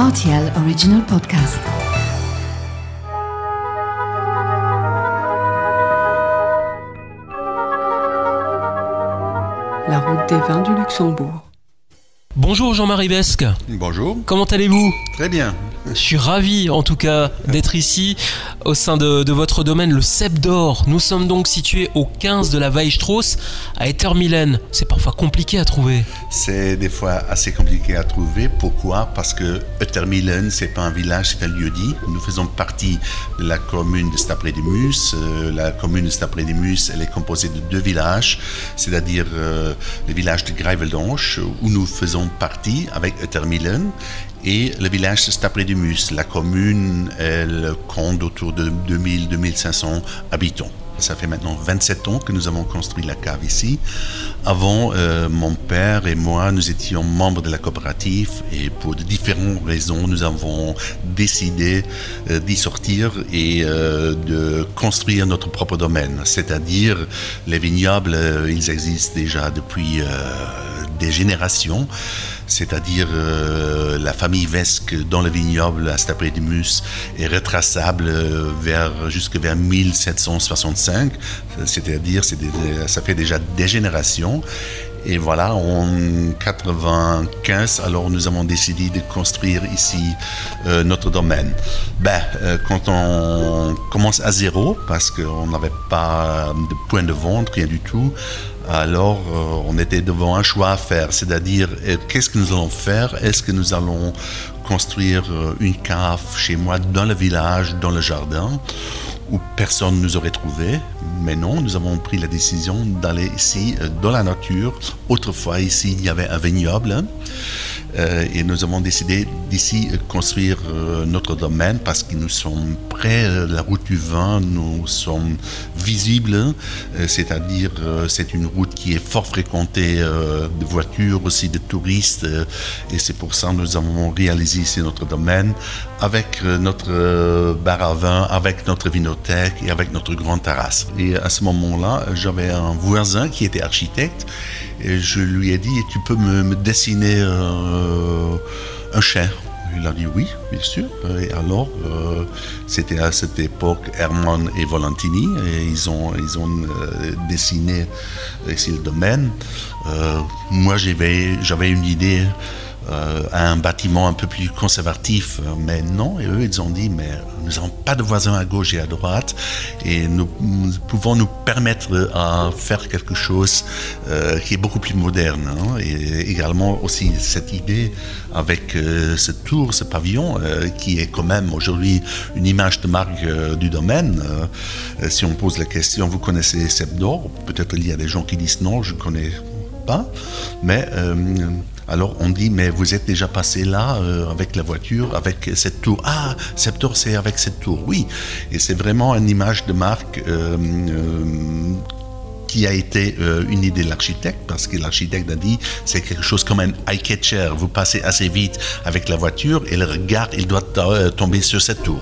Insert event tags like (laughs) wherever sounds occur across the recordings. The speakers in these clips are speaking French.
RTL Original Podcast. La route des vins du Luxembourg. Bonjour Jean-Marie Besque. Bonjour. Comment allez-vous? Très bien. Je suis ravi en tout cas d'être ici au sein de, votre domaine, le Cep d'Or. Nous sommes donc situés au 15 de la Weilstrauss à Ettermilen. C'est parfois compliqué à trouver. C'est des fois assez compliqué à trouver. Pourquoi? Parce que Ettermilen, c'est pas un village, c'est un lieu-dit. Nous faisons partie de la commune de Stapré-des-Mus. Euh, la commune de Stapré-des-Mus, elle est composée de deux villages, c'est-à-dire euh, le village de Greiveldange, où nous faisons partie avec Ettermilen, et le village de Stapré-des-Mus. La commune, elle compte autour de 2000-2500 habitants. Ça fait maintenant 27 ans que nous avons construit la cave ici. Avant, euh, mon père et moi, nous étions membres de la coopérative et pour de différentes raisons, nous avons décidé euh, d'y sortir et euh, de construire notre propre domaine. C'est-à-dire, les vignobles, ils existent déjà depuis des générations c'est-à-dire euh, la famille Vesque dans le vignoble à Stapré-Mus est retraçable euh, vers, jusque vers 1765, c'est-à-dire ça fait déjà des générations. Et voilà, en 95, alors nous avons décidé de construire ici euh, notre domaine. Ben, euh, quand on commence à zéro, parce qu'on n'avait pas de point de vente, rien du tout, alors euh, on était devant un choix à faire, c'est-à-dire euh, qu'est-ce que nous allons faire? Est-ce que nous allons construire euh, une cave chez moi dans le village, dans le jardin où personne ne nous aurait trouvé? Mais non, nous avons pris la décision d'aller ici, dans la nature. Autrefois, ici, il y avait un vignoble. Euh, et nous avons décidé d'ici construire euh, notre domaine parce que nous sommes près de la route du vin, nous sommes visibles, euh, c'est-à-dire c'est une route qui est fort fréquentée de voitures, aussi de touristes, et c'est pour ça que nous avons réalisé ici notre domaine avec notre bar à vin, avec notre vinothèque et avec notre grande terrasse. Et à ce moment-là, j'avais un voisin qui était architecte et je lui ai dit, tu peux me, dessiner euh, un chien il a dit oui, bien sûr. Et alors, euh, c'était à cette époque Hermann et Volantini, et ils ont, ils ont euh, dessiné ici le domaine. Euh, moi, j'avais une idée euh, un bâtiment un peu plus conservatif. Mais non, et eux, ils ont dit, mais nous n'avons pas de voisins à gauche et à droite, et nous, pouvons nous permettre à faire quelque chose euh, qui est beaucoup plus moderne. Hein, et également aussi cette idée avec euh, ce tour, ce pavillon, euh, qui est quand même aujourd'hui une image de marque euh, du domaine. Euh, si on pose la question, vous connaissez Sebdor Peut-être il y a des gens qui disent non, je ne connais pas. Mais alors on dit, mais vous êtes déjà passé là euh, avec la voiture, avec cette tour. Ah, Septor, c'est avec cette tour. Oui, et c'est vraiment une image de marque. Euh, euh, qui a été euh, une idée de l'architecte, parce que l'architecte a dit c'est quelque chose comme un eye-catcher. Vous passez assez vite avec la voiture et le regard, il doit tomber sur cette tour.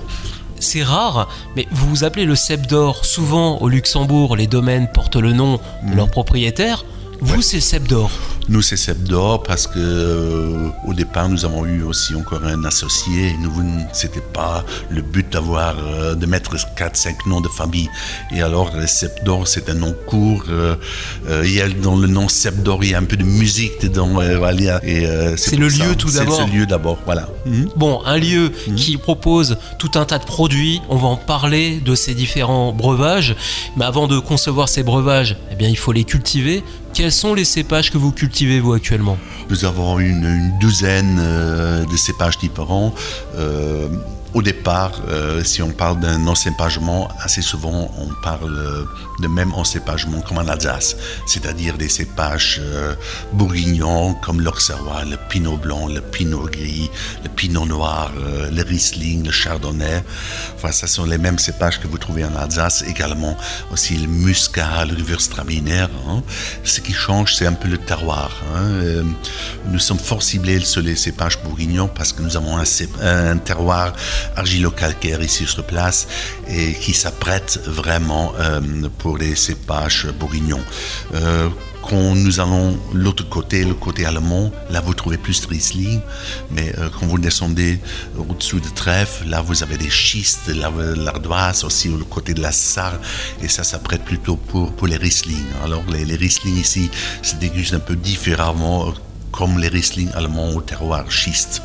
C'est rare, mais vous vous appelez le Cep d'Or. Souvent, au Luxembourg, les domaines portent le nom de leur propriétaire. Vous, ouais. c'est Cep d'Or. Nous, c'est Cep d'Or parce que euh, au départ, nous avons eu aussi encore un associé. Nous, c'était pas le but d'avoir euh, de mettre 4-5 noms de famille. Et alors, Cep d'Or, c'est un nom court. Euh, il y a dans le nom Cep d'Or, il y a un peu de musique dedans. Et c'est le ça. lieu tout d'abord. C'est le lieu d'abord, voilà. Mmh. Bon, un lieu mmh. qui propose tout un tas de produits. On va en parler de ces différents breuvages. Mais avant de concevoir ces breuvages, eh bien, il faut les cultiver. Quels sont les cépages que vous cultivez, vous, actuellement? Nous avons une, une douzaine euh, de cépages différents. Euh, au départ, euh, si on parle d'un encépagement, assez souvent on parle de même encépagement comme en Alsace, c'est-à-dire des cépages euh, bourguignons comme l'Auxerrois, le Pinot blanc, le Pinot gris, le Pinot noir, euh, le Riesling, le Chardonnay. Enfin, ce sont les mêmes cépages que vous trouvez en Alsace, également aussi le Muscat, le Gewürztraminer. Hein. Ce qui change, c'est un peu le terroir. Hein. Euh, nous sommes fort ciblés sur les cépages bourguignons parce que nous avons un terroir argilo-calcaire ici sur place et qui s'apprête vraiment euh, pour les cépages bourguignons. Euh, quand nous allons l'autre côté, le côté allemand, là vous trouvez plus Riesling, mais euh, quand vous descendez au-dessous de Trèfle, là vous avez des schistes, l'ardoise aussi le côté de la Sarre, et ça, ça prête plutôt pour, pour les Riesling. Alors les, les Riesling ici se dégustent un peu différemment, comme les Riesling allemands au terroir schiste.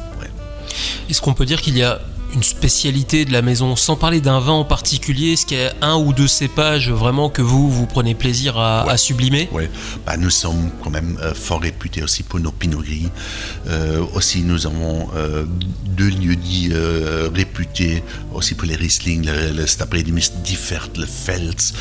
Est-ce qu'on peut dire qu'il y a une spécialité de la maison, sans parler d'un vin en particulier Est-ce qu'il y a un ou deux cépages vraiment que vous, vous prenez plaisir à, sublimer? Oui, bah, nous sommes quand même euh, fort réputés aussi pour nos pinot gris. Euh, aussi, nous avons euh, deux lieux-dits réputés aussi pour les Riesling, le, le Mist Differt, le Pfalz.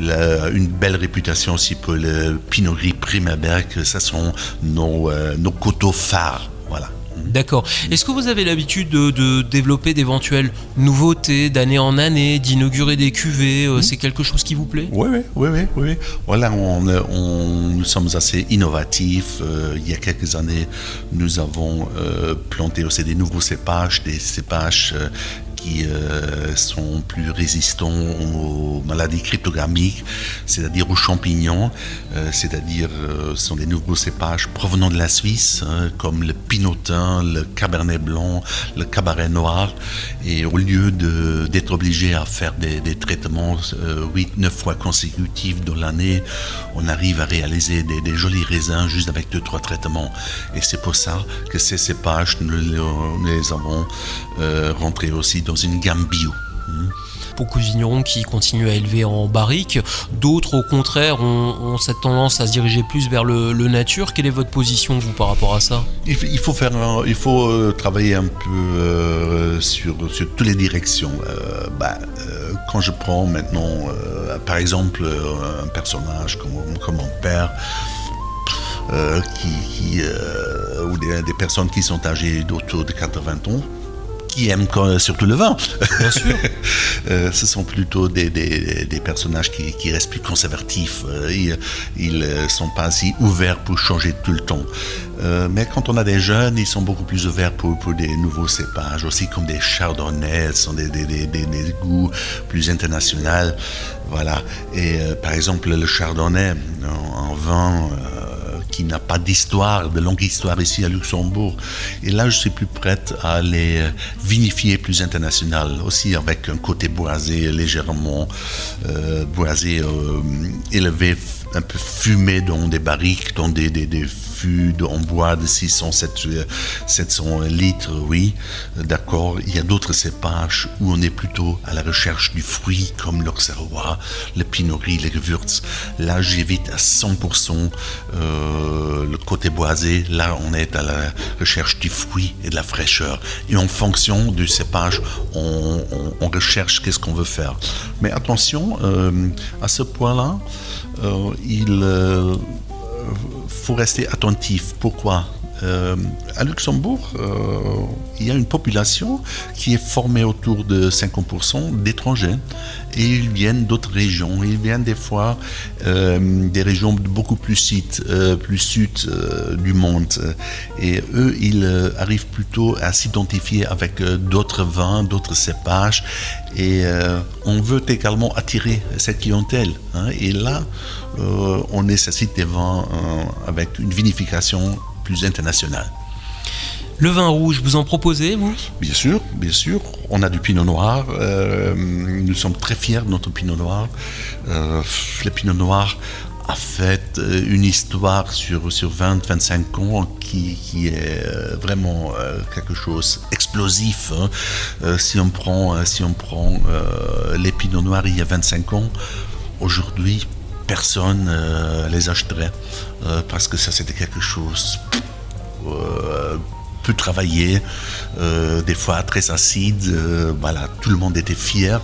une belle réputation aussi pour le pinot gris Primaberg. Ça sont nos, nos coteaux phares. Voilà. D'accord. Est-ce que vous avez l'habitude de, développer d'éventuelles nouveautés d'année en année, d'inaugurer des cuvées euh, C'est quelque chose qui vous plaît? Oui, oui, oui, oui, Voilà, on, nous sommes assez innovatifs. Euh, il y a quelques années, nous avons euh, planté aussi des nouveaux cépages, des cépages euh, sont plus résistants aux maladies cryptogamiques, c'est-à-dire aux champignons, euh, c'est-à-dire euh, sont des nouveaux cépages provenant de la Suisse, hein, comme le pinotin, le cabernet blanc, le cabaret noir. Et au lieu d'être obligé à faire des, traitements 8-9 fois consécutifs dans l'année, on arrive à réaliser des, jolis raisins juste avec 2-3 traitements. Et c'est pour ça que ces cépages, nous les avons rentrés aussi dans une gamme bio. Beaucoup de vignerons qui continuent à élever en barrique, d'autres au contraire ont, cette tendance à se diriger plus vers le, nature. Quelle est votre position vous par rapport à ça? Il, faut faire, il faut euh, travailler un peu euh, sur, sur toutes les directions. Euh, bah, quand je prends maintenant, par exemple, un personnage comme, comme mon père. qui, ou des, des, personnes qui sont âgées d'autour de 80 ans, qui aiment surtout le vin. Bien sûr. (laughs) Euh, ce sont plutôt des, des, personnages qui, qui, restent plus conservatifs. Euh, ils ne sont pas si ouverts pour changer tout le temps. Euh, mais quand on a des jeunes, ils sont beaucoup plus ouverts pour, pour des nouveaux cépages, aussi comme des chardonnays, ce sont des, des goûts plus internationaux. Voilà. Et par exemple, le chardonnay en, vin qui n'a pas d'histoire, de longue histoire ici à Luxembourg. Et là, je suis plus prête à les vinifier plus international, aussi avec un côté boisé, légèrement euh, boisé, euh, élevé, un peu fumé dans des barriques, dans des, des, des en bois de 600, 700 litres, oui, d'accord. Il y a d'autres cépages où on est plutôt à la recherche du fruit, comme l'Auxerrois, le Pinot Gris, le Gewürz. Là, j'évite à 100% euh, le côté boisé. Là, on est à la recherche du fruit et de la fraîcheur. Et en fonction du cépage, on, recherche qu'est-ce qu'on veut faire. Mais attention, euh, à ce point-là, euh, il faut rester attentif. Pourquoi? Euh, à Luxembourg, euh, il y a une population qui est formée autour de 50% d'étrangers et ils viennent d'autres régions. Ils viennent des fois euh, des régions beaucoup plus sud, plus sud du monde. Et eux, ils arrivent plutôt à s'identifier avec d'autres vins, d'autres cépages. Et on veut également attirer cette clientèle. Hein. Et là, on nécessite des vins avec une vinification plus international. Le vin rouge, vous en proposez, vous? Bien sûr, bien sûr. On a du pinot noir. Euh, nous sommes très fiers de notre pinot noir. Euh, le pinot noir a fait euh, une histoire sur, sur 20-25 ans qui, qui, est vraiment quelque chose explosif. Hein. si on prend, si on prend les pinots noirs il y a 25 ans, aujourd'hui, personne euh, les achèterait euh, parce que ça c'était quelque chose euh, peu travaillé, des fois très acide. voilà, tout le monde était fier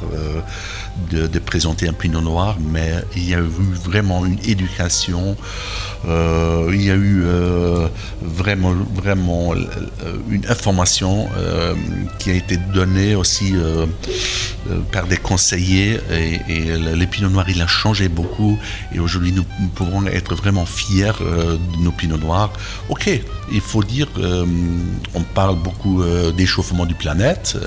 de, présenter un pinot noir, mais il y a eu vraiment une éducation, euh, il y a eu euh, vraiment, vraiment euh, une information qui a été donnée aussi par des conseillers et, le pinot noir il a changé beaucoup et aujourd'hui nous, pouvons être vraiment fiers de nos pinots noirs. Ok, il faut dire, on parle beaucoup d'échauffement du planète.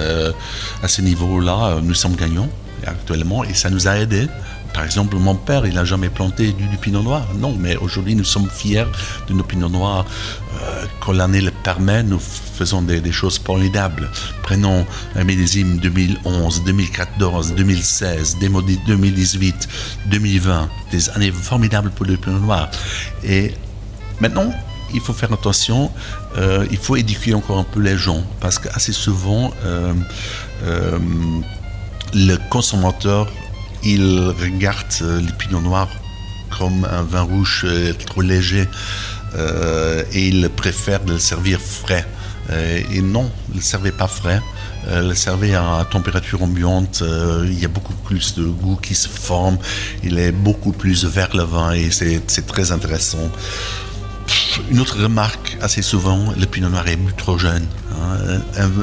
à ce niveau-là, nous sommes gagnants actuellement et ça nous a aidé par exemple, mon père, il n'a jamais planté du, pinot noir. Non, mais aujourd'hui, nous sommes fiers de nos pinots noirs. Euh, quand l'année le permet, nous faisons des, choses formidables. Prenons un millésime 2011, 2014, 2016, 2018, 2020, des années formidables pour le pinot noir. Et maintenant, il faut faire attention, euh, il faut édifier encore un peu les gens, parce qu'assez souvent, euh, le consommateur, il regarde les pinots noirs comme un vin rouge trop léger et il préfère le servir frais. et non, ne le servez pas frais. le servez à température ambiante, il y a beaucoup plus de goût qui se forme, il est beaucoup plus vers le vin et c'est très intéressant. Une autre remarque, assez souvent, le pinot noir est trop jeune. Hein.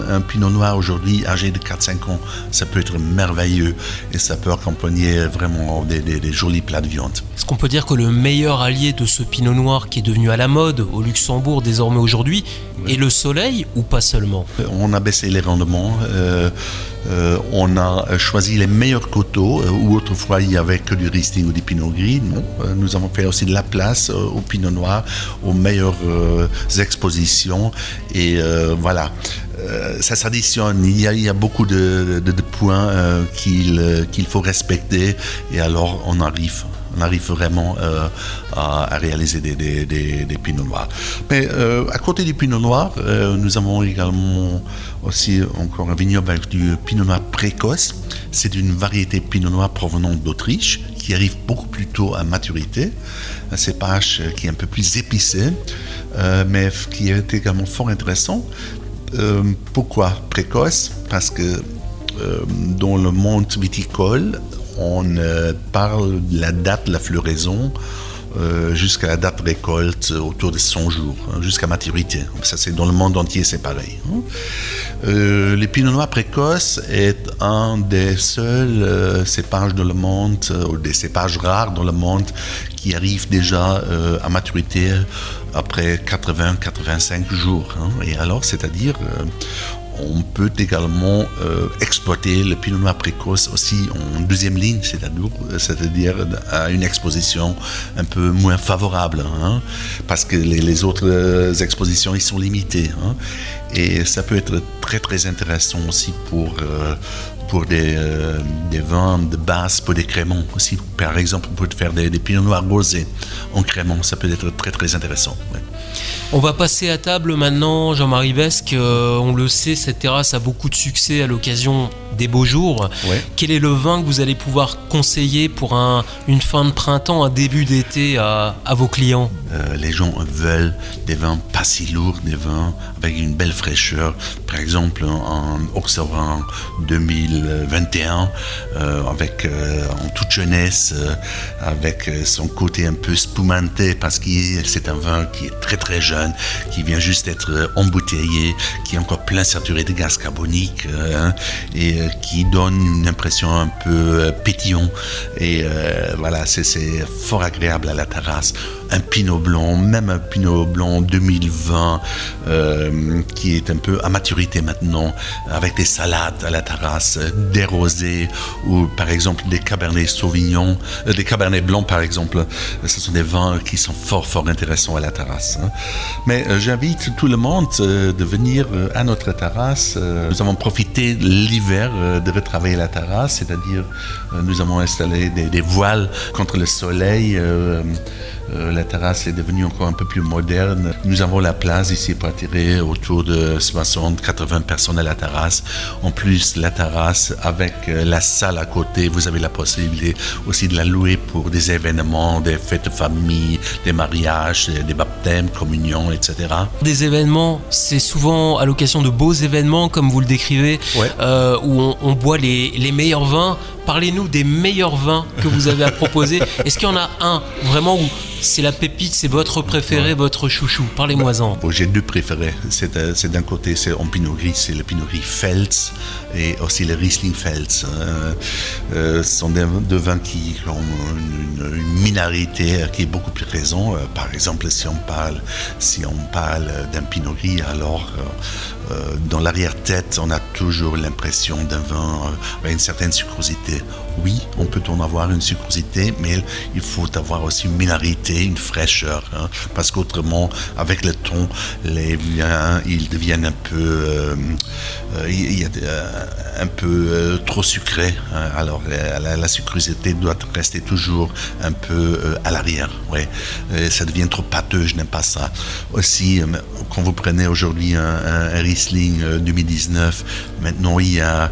Un, pinot noir aujourd'hui, âgé de 4-5 ans, ça peut être merveilleux et ça peut accompagner vraiment des, jolis plats de viande. Est-ce qu'on peut dire que le meilleur allié de ce pinot noir qui est devenu à la mode au Luxembourg désormais aujourd'hui est le soleil ou pas seulement? On a baissé les rendements. Euh, euh, on a choisi les meilleurs coteaux, euh, où autrefois il n'y avait que du Riesling ou du Pinot Gris. Euh, nous avons fait aussi de la place au Pinot Noir, aux meilleures expositions. Et voilà, ça s'additionne. Il, y a beaucoup de, points qu'il faut respecter. Et alors on arrive on arrive vraiment euh, à, réaliser des, des, pinots noirs. Mais euh, à côté du pinot noir, euh, nous avons également aussi encore un vignoble avec du pinot noir précoce. C'est une variété pinot noir provenant d'Autriche qui arrive beaucoup plus tôt à maturité. Un cépage qui est un peu plus épicé, mais qui est également fort intéressant. pourquoi précoce? Parce que dans le monde viticole, on euh, parle de la date de la floraison euh, jusqu'à la date récolte autour de 100 jours, hein, jusqu'à maturité. Ça, c'est dans le monde entier, c'est pareil. Hein. Euh, le pinot noir précoce est un des seuls cépages dans le monde, ou des cépages rares dans le monde, qui arrive déjà à maturité après 80-85 jours. Hein. Et alors, c'est-à-dire, on peut également euh, exploiter le pinot noir précoce aussi en deuxième ligne, c'est-à-dire à une exposition un peu moins favorable, hein, parce que les, autres euh, expositions ils sont limitées. Hein. et ça peut être très très intéressant aussi pour, euh, pour des, vins de base, pour des créments aussi. Par exemple, pour faire des, des pinots noirs rosés en crémant, ça peut être très très intéressant. On va passer à table maintenant, Jean-Marie Vesque. Euh, on le sait, cette terrasse a beaucoup de succès à l'occasion des beaux jours. Quel est le vin que vous allez pouvoir conseiller pour un, une fin de printemps, un début d'été à, vos clients? Euh, Les gens veulent des vins pas si lourds, des vins avec une belle fraîcheur. Par exemple, en octobre 2021, euh, avec en toute jeunesse, avec son côté un peu spumanté, parce que c'est un vin qui est très très jeune qui vient juste d'être euh, embouteillé, qui est encore plein saturé de gaz carbonique euh, hein, et euh, qui donne une impression un peu pétillant. Et voilà, c'est fort agréable à la terrasse un pinot blanc, même un pinot blanc 2020 euh, qui est un peu à maturité maintenant, avec des salades à la terrasse, des rosés ou par exemple des cabernets sauvignons, euh, des cabernets blancs par exemple. Ce sont des vins qui sont fort fort intéressants à la terrasse. Hein. Mais euh, j'invite tout le monde de venir à notre terrasse. nous avons profité l'hiver de retravailler la terrasse, c'est-à-dire nous avons installé des, voiles contre le soleil. Euh, la terrasse est devenue encore un peu plus moderne. Nous avons la place ici pour attirer autour de 60-80 personnes à la terrasse. En plus, la terrasse avec euh, la salle à côté, vous avez la possibilité aussi de la louer pour des événements, des fêtes de famille, des mariages, des baptêmes, communions, etc. Des événements, c'est souvent à l'occasion de beaux événements, comme vous le décrivez, euh, où on, boit les, les meilleurs vins. Parlez-nous des meilleurs vins que vous avez à proposer. (laughs) Est-ce qu'il y en a un vraiment où c'est la pépite, c'est votre préféré, votre chouchou. Parlez-moi-en. J'ai deux préférés. C'est d'un côté, c'est en Pinot Gris, c'est le Pinot Gris Pfalz et aussi le Riesling Pfalz. Euh, euh, ce sont des, deux vins qui ont une, une minarité qui est beaucoup plus présente. Euh, par exemple, si on parle, si on parle d'un Pinot Gris, alors euh, dans l'arrière-tête, on a toujours l'impression d'un vin avec une certaine sucrosité. Oui, on peut en avoir une sucrosité, mais il faut avoir aussi une minarité, une fraîcheur, hein, parce qu'autrement, avec le temps, les vins, ils deviennent un peu, euh, euh, il y a, euh, un peu trop sucrés. hein. alors, la, la- doit rester toujours un peu à l'arrière. Ouais. Ça devient trop pâteux, je n'aime pas ça. Aussi, quand vous prenez aujourd'hui un, un- Riesling euh, 2019, maintenant il y a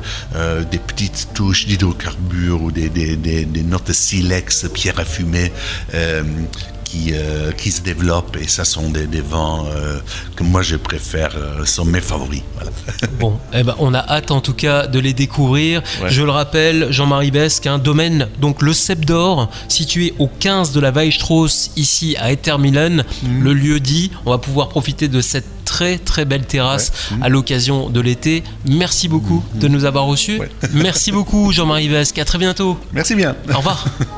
des petites touches d'hydrocarbures ou des, des, des, notes silex, pierre à fumer. Qui, euh, qui se développent et ça sont des, des vins euh, que moi je préfère, euh, sont mes favoris. Voilà. (laughs) Bon, eh ben, on a hâte en tout cas de les découvrir. Ouais. Je le rappelle, Jean-Marie Besque, un domaine, donc le Cep d'Or, situé au 15 de la Weilstrauss, ici à Ettermilen. Mhm. Le lieu dit, on va pouvoir profiter de cette très très belle terrasse Ouais. Mhm. à l'occasion de l'été. Merci beaucoup de nous avoir reçus. Ouais. Merci beaucoup Jean-Marie Besque, à très bientôt. Merci bien. Au revoir. (laughs)